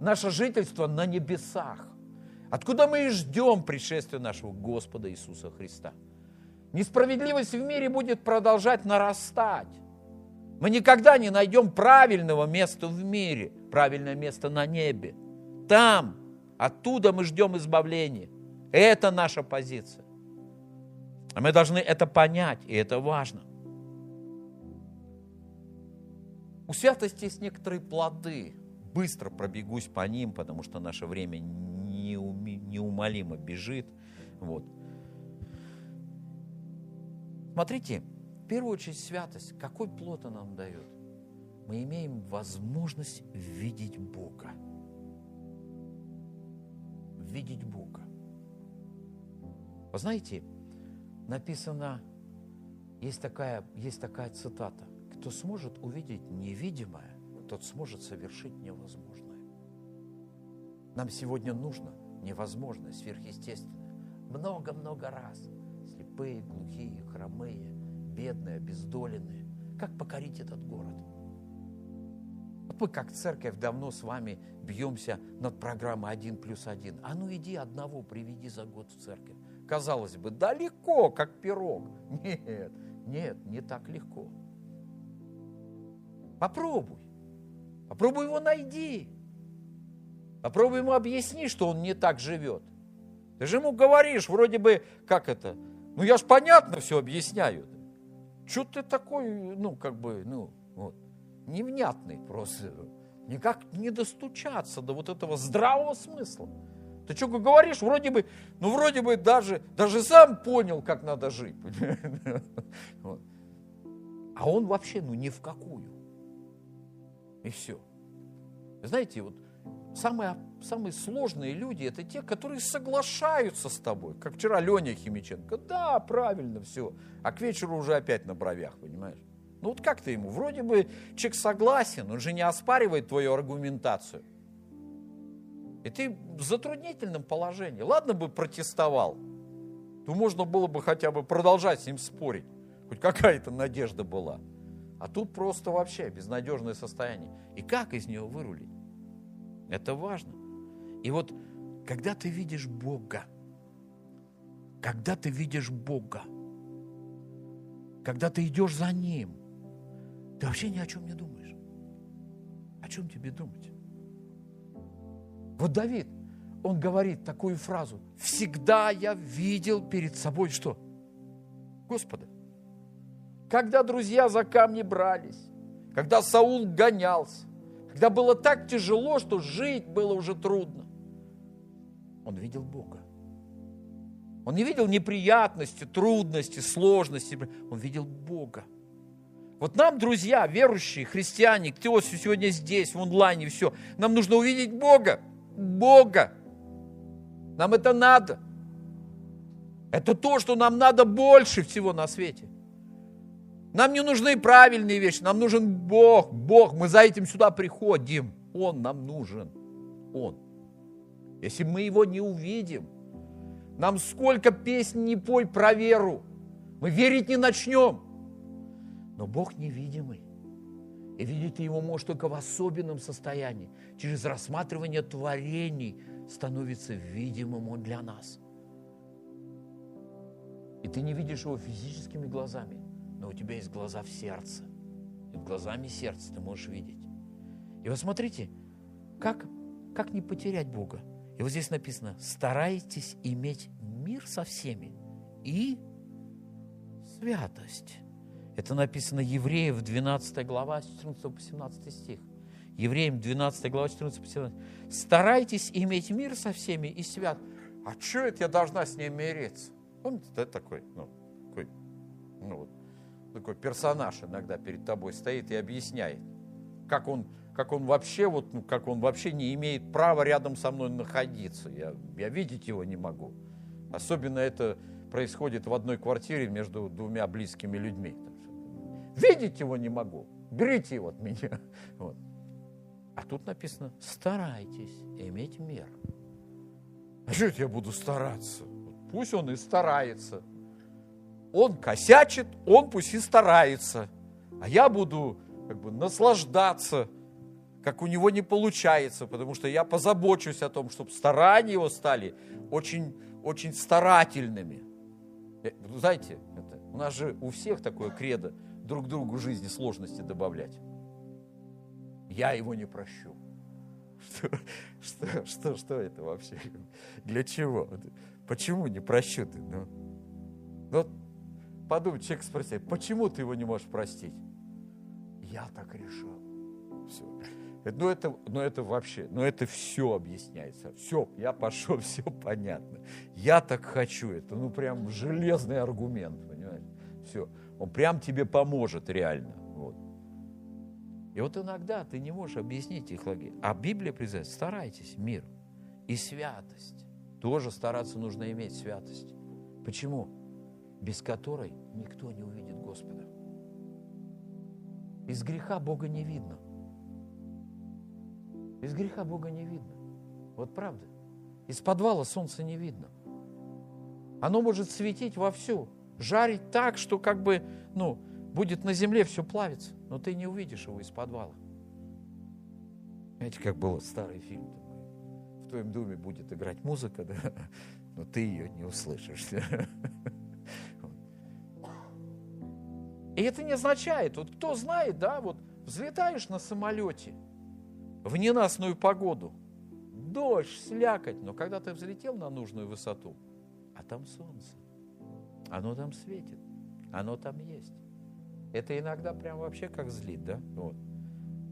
Наше жительство на небесах. Откуда мы и ждем пришествия нашего Господа Иисуса Христа. Несправедливость в мире будет продолжать нарастать. Мы никогда не найдем правильного места в мире, правильное место на небе. Там, оттуда мы ждем избавления. Это наша позиция. А мы должны это понять, и это важно. У святости есть некоторые плоды. Быстро пробегусь по ним, потому что наше время неумолимо бежит. Вот. Смотрите, в первую очередь святость. Какой плод она нам дает? Мы имеем возможность видеть Бога. Видеть Бога. Вы знаете, написано, есть такая, есть такая цитата. Кто сможет увидеть невидимое, тот сможет совершить невозможное. Нам сегодня нужно невозможное, сверхъестественное. Много-много раз. Слепые, глухие, хромые, бедные, обездоленные. Как покорить этот город? Мы как церковь давно с вами бьемся над программой «Один плюс один». А ну иди одного приведи за год в церковь. Казалось бы, далеко, как пирог. Нет, нет, не так легко. Попробуй. Попробуй его найди. Попробуй ему объясни, что он не так живет. Ты же ему говоришь, вроде бы, как это, ну я ж понятно все объясняю. Что ты такой, ну как бы, ну вот, невнятный просто. Никак не достучаться до вот этого здравого смысла. Ты что говоришь, вроде бы, ну вроде бы даже, даже сам понял, как надо жить. А он вообще, ну ни в какую. И все. Знаете, вот самые, самые сложные люди – это те, которые соглашаются с тобой. Как вчера Леня Химиченко. Да, правильно, все. А к вечеру уже опять на бровях, понимаешь? Ну вот как ты ему? Вроде бы человек согласен, он же не оспаривает твою аргументацию. И ты в затруднительном положении. Ладно бы протестовал, то можно было бы хотя бы продолжать с ним спорить. Хоть какая-то надежда была. А тут просто вообще безнадежное состояние. И как из нее вырулить? Это важно. И вот, когда ты видишь Бога, когда ты видишь Бога, когда ты идешь за Ним, ты вообще ни о чем не думаешь. О чем тебе думать? Вот Давид, он говорит такую фразу. Всегда я видел перед собой что? Господа. Когда друзья за камни брались, когда Саул гонялся, когда было так тяжело, что жить было уже трудно, он видел Бога. Он не видел неприятности, трудности, сложности. Он видел Бога. Вот нам, друзья, верующие, христиане, кто сегодня здесь, в онлайне, все, нам нужно увидеть Бога. Бога. Нам это надо. Это то, что нам надо больше всего на свете. Нам не нужны правильные вещи, нам нужен Бог. Бог, мы за этим сюда приходим. Он нам нужен. Он. Если мы его не увидим, нам сколько песен не пой про веру, мы верить не начнем. Но Бог невидимый. И видеть его может только в особенном состоянии. Через рассматривание творений становится видимым он для нас. И ты не видишь его физическими глазами – но у тебя есть глаза в сердце. И глазами сердца ты можешь видеть. И вот смотрите, как, как не потерять Бога? И вот здесь написано, старайтесь иметь мир со всеми и святость. Это написано Евреев, 12 глава, 14 по 17 стих. Евреям 12 глава, 14 по 17. Старайтесь иметь мир со всеми и свят. А что это я должна с ней мириться? Помните, да, такой, ну, такой, ну, вот, такой персонаж иногда перед тобой стоит и объясняет, как он, как он вообще, вот, ну, как он вообще не имеет права рядом со мной находиться. Я, я видеть его не могу. Особенно это происходит в одной квартире между двумя близкими людьми. Видеть его не могу. Берите его от меня. Вот. А тут написано, старайтесь иметь мир. А что это я буду стараться? Пусть он и старается. Он косячит, он пусть и старается. А я буду как бы наслаждаться, как у него не получается, потому что я позабочусь о том, чтобы старания его стали очень, очень старательными. Э, знаете, это, у нас же у всех такое кредо друг другу жизни сложности добавлять я его не прощу. Что, что, что, что это вообще? Для чего? Почему не прощу ты? Ну, ну подумай, человек спросит, почему ты его не можешь простить? Я так решил. Все. Ну это, ну это вообще, ну это все объясняется. Все, я пошел, все понятно. Я так хочу. Это ну прям железный аргумент, понимаешь? Все. Он прям тебе поможет реально. И вот иногда ты не можешь объяснить их логику. А Библия призывает, старайтесь, мир и святость. Тоже стараться нужно иметь святость. Почему? Без которой никто не увидит Господа. Из греха Бога не видно. Из греха Бога не видно. Вот правда. Из подвала солнца не видно. Оно может светить вовсю, жарить так, что как бы, ну, будет на земле все плавится, но ты не увидишь его из подвала. Знаете, как был старый фильм В твоем доме будет играть музыка, да, но ты ее не услышишь. И это не означает, вот кто знает, да, вот взлетаешь на самолете в ненастную погоду, дождь, слякоть, но когда ты взлетел на нужную высоту, а там солнце, оно там светит, оно там есть. Это иногда прям вообще как злит, да? Вот.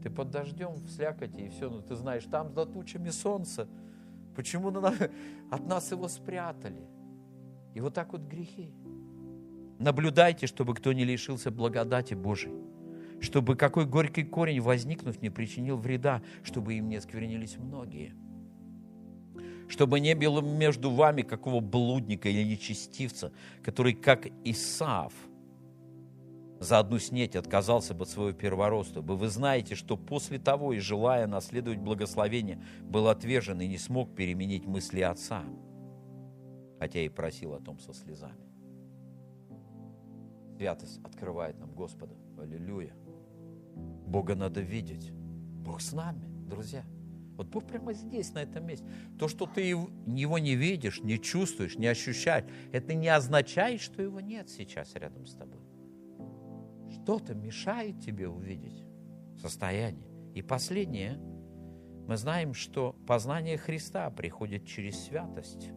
Ты под дождем в слякоти, и все, ну ты знаешь, там за тучами солнца. Почему от нас его спрятали? И вот так вот грехи. Наблюдайте, чтобы кто не лишился благодати Божией, чтобы какой горький корень, возникнув, не причинил вреда, чтобы им не осквернились многие, чтобы не было между вами какого блудника или нечестивца, который, как Исаав – за одну снеть отказался бы от своего первородства, бы вы знаете, что после того и желая наследовать благословение, был отвержен и не смог переменить мысли отца, хотя и просил о том со слезами. Святость открывает нам Господа. Аллилуйя. Бога надо видеть. Бог с нами, друзья. Вот Бог прямо здесь, на этом месте. То, что ты его не видишь, не чувствуешь, не ощущаешь, это не означает, что его нет сейчас рядом с тобой что-то мешает тебе увидеть состояние. И последнее, мы знаем, что познание Христа приходит через святость.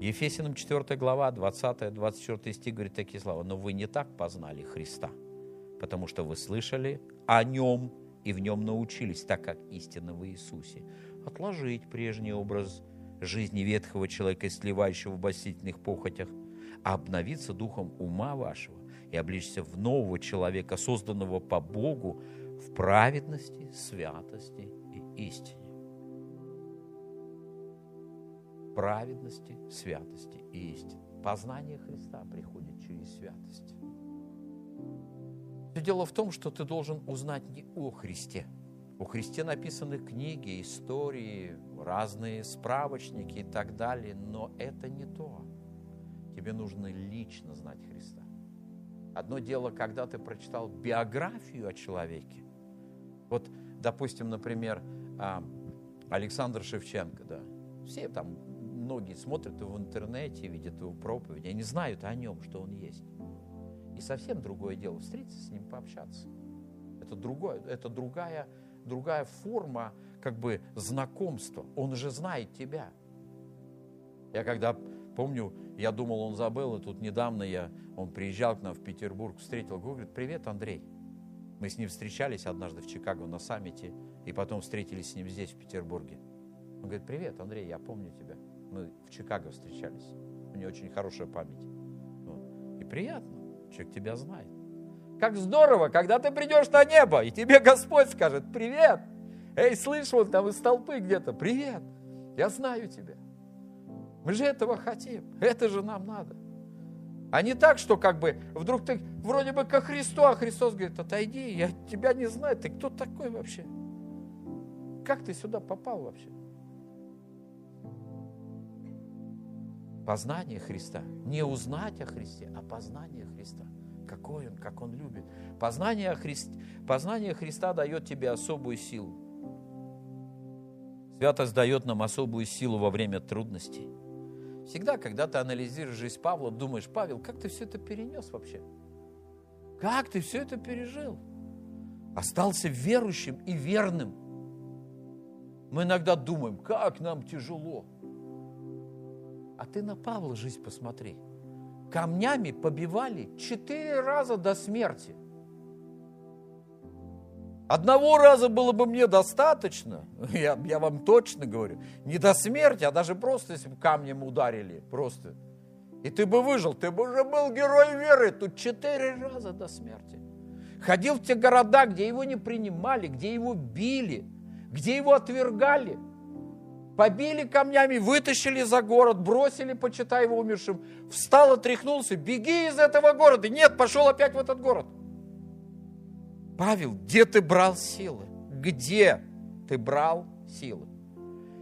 Ефесиным 4 глава, 20-24 стих говорит такие слова. «Но вы не так познали Христа, потому что вы слышали о Нем и в Нем научились, так как истинно в Иисусе. Отложить прежний образ жизни ветхого человека, сливающего в басительных похотях – а обновиться духом ума вашего и обличься в нового человека, созданного по Богу в праведности, святости и истине. Праведности, святости и истине. Познание Христа приходит через святость. Все дело в том, что ты должен узнать не о Христе. О Христе написаны книги, истории, разные справочники и так далее, но это не то. Тебе нужно лично знать Христа. Одно дело, когда ты прочитал биографию о человеке. Вот, допустим, например, а, Александр Шевченко, да. Все там, многие смотрят его в интернете, видят его проповеди, они знают о нем, что он есть. И совсем другое дело встретиться с ним, пообщаться. Это, другое, это другая, другая форма как бы знакомства. Он же знает тебя. Я когда помню, я думал, он забыл, и тут недавно я, он приезжал к нам в Петербург, встретил, говорит, привет, Андрей. Мы с ним встречались однажды в Чикаго на саммите, и потом встретились с ним здесь, в Петербурге. Он говорит, привет, Андрей, я помню тебя. Мы в Чикаго встречались. У него очень хорошая память. И приятно, человек тебя знает. Как здорово, когда ты придешь на небо, и тебе Господь скажет, привет. Эй, слышь, вот там из толпы где-то, привет, я знаю тебя. Мы же этого хотим, это же нам надо. А не так, что как бы вдруг ты вроде бы ко Христу, а Христос говорит, отойди, я тебя не знаю, ты кто такой вообще? Как ты сюда попал вообще? Познание Христа. Не узнать о Христе, а познание Христа. Какой Он, как Он любит. Познание, Христ... Познание Христа дает тебе особую силу. Святость дает нам особую силу во время трудностей. Всегда, когда ты анализируешь жизнь Павла, думаешь, Павел, как ты все это перенес вообще? Как ты все это пережил? Остался верующим и верным. Мы иногда думаем, как нам тяжело. А ты на Павла жизнь посмотри. Камнями побивали четыре раза до смерти. Одного раза было бы мне достаточно, я, я вам точно говорю, не до смерти, а даже просто, если бы камнем ударили, просто. И ты бы выжил, ты бы уже был герой веры, тут четыре раза до смерти. Ходил в те города, где его не принимали, где его били, где его отвергали – побили камнями, вытащили за город, бросили, почитай его умершим, встал, отряхнулся, беги из этого города. Нет, пошел опять в этот город. Павел, где ты брал силы? Где ты брал силы?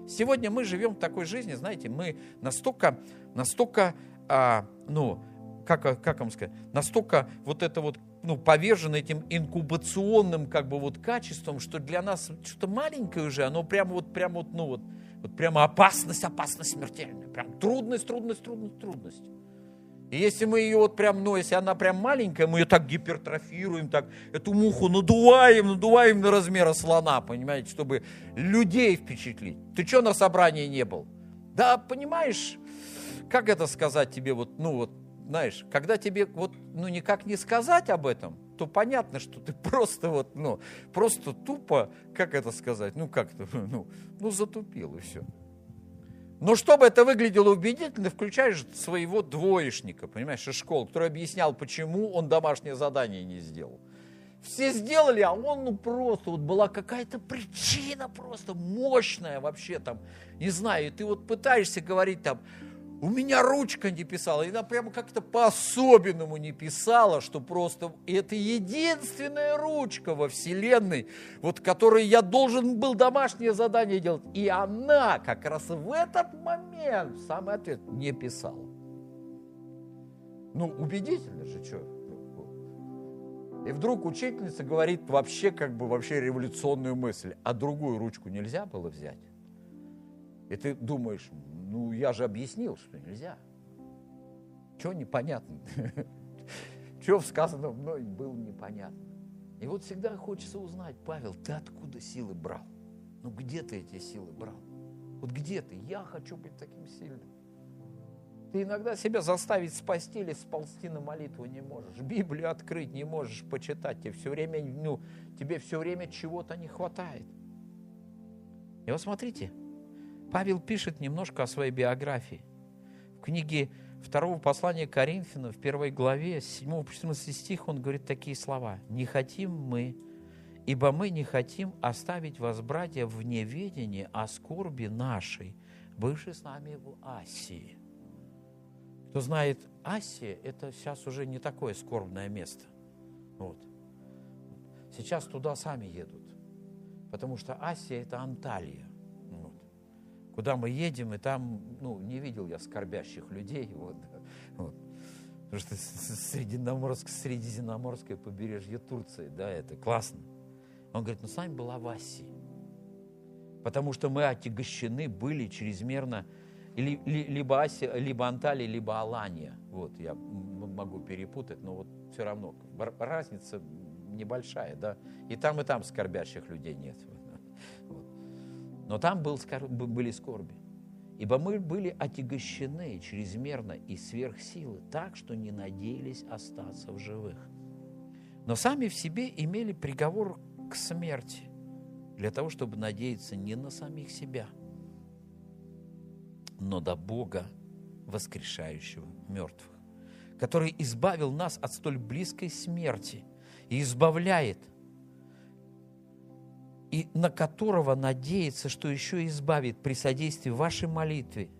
Сегодня мы живем в такой жизни, знаете, мы настолько, настолько, а, ну, как, как вам сказать, настолько вот это вот, ну, повержены этим инкубационным, как бы вот качеством, что для нас что-то маленькое уже, оно прямо вот, прямо вот, ну вот, вот прямо опасность, опасность смертельная. Прям трудность, трудность, трудность, трудность. И если мы ее вот прям, ну, если она прям маленькая, мы ее так гипертрофируем, так эту муху надуваем, надуваем на размера слона, понимаете, чтобы людей впечатлить. Ты что на собрании не был? Да, понимаешь, как это сказать тебе, вот, ну вот, знаешь, когда тебе вот, ну, никак не сказать об этом, то понятно, что ты просто вот, ну, просто тупо, как это сказать, ну, как-то, ну, ну, затупил и все. Но чтобы это выглядело убедительно, включаешь своего двоечника, понимаешь, из школы, который объяснял, почему он домашнее задание не сделал. Все сделали, а он, ну, просто, вот была какая-то причина просто мощная вообще там, не знаю, и ты вот пытаешься говорить там, у меня ручка не писала, и она прямо как-то по-особенному не писала, что просто это единственная ручка во Вселенной, вот которой я должен был домашнее задание делать. И она как раз в этот момент, самый ответ, не писала. Ну, убедительно же, что? И вдруг учительница говорит вообще как бы вообще революционную мысль, а другую ручку нельзя было взять? И ты думаешь, ну я же объяснил, что нельзя. Чего непонятно? Чего в мной было непонятно? И вот всегда хочется узнать, Павел, ты откуда силы брал? Ну где ты эти силы брал? Вот где ты? Я хочу быть таким сильным. Ты иногда себя заставить с постели сползти на молитву не можешь. Библию открыть не можешь, почитать. Тебе все время, ну, тебе все время чего-то не хватает. И вот смотрите, Павел пишет немножко о своей биографии. В книге второго послания Коринфянам, в первой главе, с 7 по 14 стих, он говорит такие слова. «Не хотим мы, ибо мы не хотим оставить вас, братья, в неведении о скорби нашей, бывшей с нами в Асии». Кто знает, Асия – это сейчас уже не такое скорбное место. Вот. Сейчас туда сами едут, потому что Асия – это Анталия куда мы едем, и там, ну, не видел я скорбящих людей, вот, вот. Потому что Средиземноморск, Средиземноморское побережье Турции, да, это классно. Он говорит, ну, с нами была Васия. Потому что мы отягощены были чрезмерно, или, либо, Асия, либо Анталия, либо Алания. Вот, я могу перепутать, но вот все равно. Разница небольшая, да. И там, и там скорбящих людей нет. Но там был, были скорби. Ибо мы были отягощены чрезмерно и сверх силы, так, что не надеялись остаться в живых. Но сами в себе имели приговор к смерти, для того, чтобы надеяться не на самих себя, но до Бога, воскрешающего мертвых, который избавил нас от столь близкой смерти и избавляет – и на которого надеется, что еще избавит при содействии вашей молитве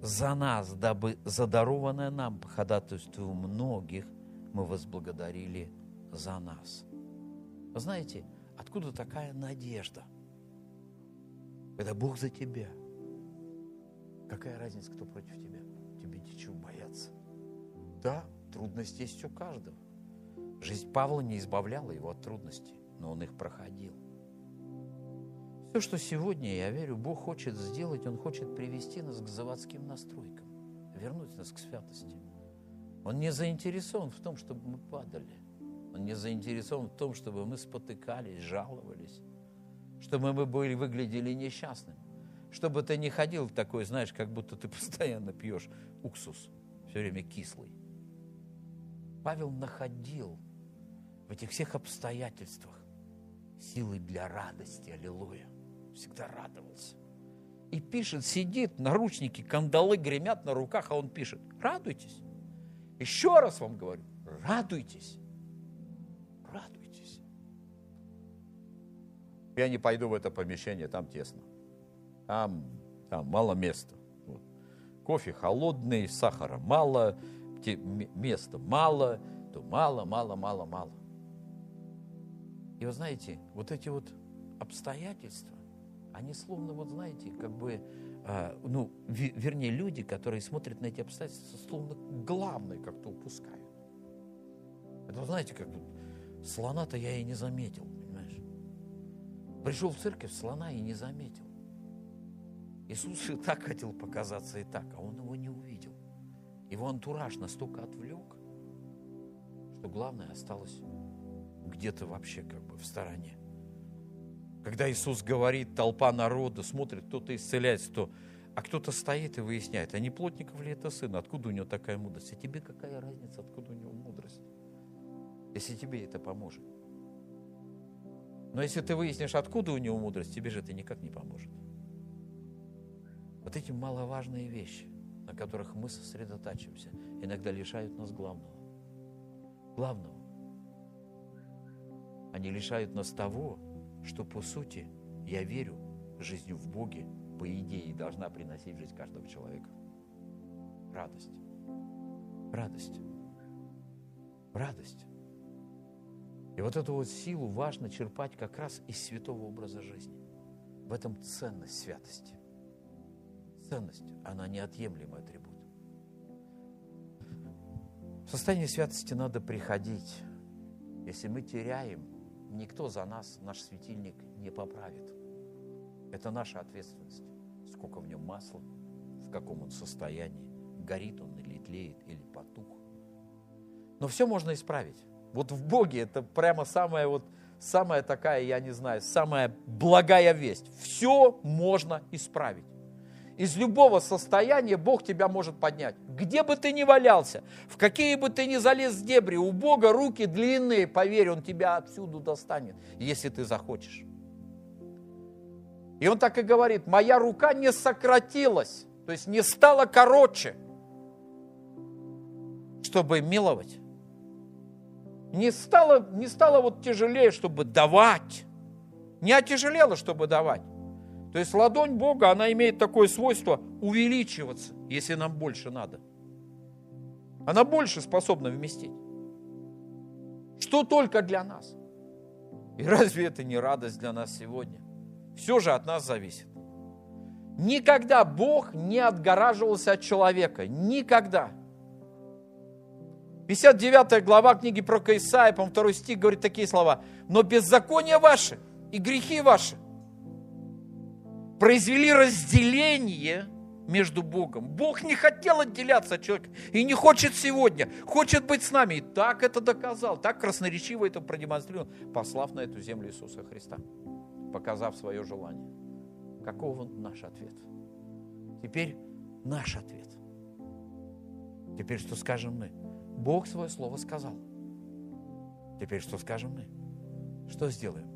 за нас, дабы задарованное нам по ходатайству многих мы возблагодарили за нас. Вы знаете, откуда такая надежда? Это Бог за тебя. Какая разница, кто против тебя? Тебе ничего бояться. Да, трудности есть у каждого. Жизнь Павла не избавляла его от трудностей, но он их проходил. Все, что сегодня, я верю, Бог хочет сделать, Он хочет привести нас к заводским настройкам, вернуть нас к святости. Он не заинтересован в том, чтобы мы падали. Он не заинтересован в том, чтобы мы спотыкались, жаловались, чтобы мы были, выглядели несчастными. Чтобы ты не ходил такой, знаешь, как будто ты постоянно пьешь уксус, все время кислый. Павел находил в этих всех обстоятельствах силы для радости, аллилуйя всегда радовался. И пишет, сидит, наручники, кандалы гремят на руках, а он пишет, радуйтесь. Еще раз вам говорю, радуйтесь. Радуйтесь. Я не пойду в это помещение, там тесно. Там, там мало места. Вот. Кофе холодный, сахара мало, места мало, то мало, мало, мало, мало. И вы знаете, вот эти вот обстоятельства, они словно, вот знаете, как бы, э, ну, вернее, люди, которые смотрят на эти обстоятельства, словно главное как-то упускают. Это, знаете, как вот, слона-то я и не заметил, понимаешь? Пришел в церковь, слона и не заметил. Иисус и так хотел показаться и так, а он его не увидел. Его антураж настолько отвлек, что главное осталось где-то вообще как бы в стороне. Когда Иисус говорит, толпа народа смотрит, кто-то исцеляется, то, а кто-то стоит и выясняет, а не плотников ли это сын, откуда у него такая мудрость? А тебе какая разница, откуда у него мудрость? Если тебе это поможет. Но если ты выяснишь, откуда у него мудрость, тебе же это никак не поможет. Вот эти маловажные вещи, на которых мы сосредотачиваемся, иногда лишают нас главного. Главного. Они лишают нас того, что по сути я верю жизнью в Боге, по идее, должна приносить в жизнь каждого человека. Радость. Радость. Радость. И вот эту вот силу важно черпать как раз из святого образа жизни. В этом ценность святости. Ценность, она неотъемлемый атрибут. В состоянии святости надо приходить. Если мы теряем никто за нас наш светильник не поправит. Это наша ответственность. Сколько в нем масла, в каком он состоянии, горит он или тлеет, или потух. Но все можно исправить. Вот в Боге это прямо самая вот, самая такая, я не знаю, самая благая весть. Все можно исправить. Из любого состояния Бог тебя может поднять. Где бы ты ни валялся, в какие бы ты ни залез в дебри, у Бога руки длинные, поверь, Он тебя отсюда достанет, если ты захочешь. И он так и говорит, моя рука не сократилась, то есть не стала короче, чтобы миловать. Не стало, не стало вот тяжелее, чтобы давать. Не отяжелело, чтобы давать. То есть ладонь Бога, она имеет такое свойство увеличиваться, если нам больше надо. Она больше способна вместить. Что только для нас. И разве это не радость для нас сегодня? Все же от нас зависит. Никогда Бог не отгораживался от человека. Никогда. 59 глава книги про Каисая, по второй стих говорит такие слова. «Но беззаконие ваше и грехи ваши произвели разделение между Богом. Бог не хотел отделяться от человека и не хочет сегодня, хочет быть с нами. И так это доказал, так красноречиво это продемонстрировал, послав на эту землю Иисуса Христа, показав свое желание. Каков наш ответ? Теперь наш ответ. Теперь что скажем мы? Бог свое слово сказал. Теперь что скажем мы? Что сделаем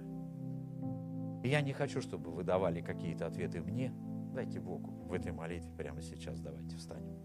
я не хочу, чтобы вы давали какие-то ответы мне. Дайте Богу в этой молитве прямо сейчас. Давайте встанем.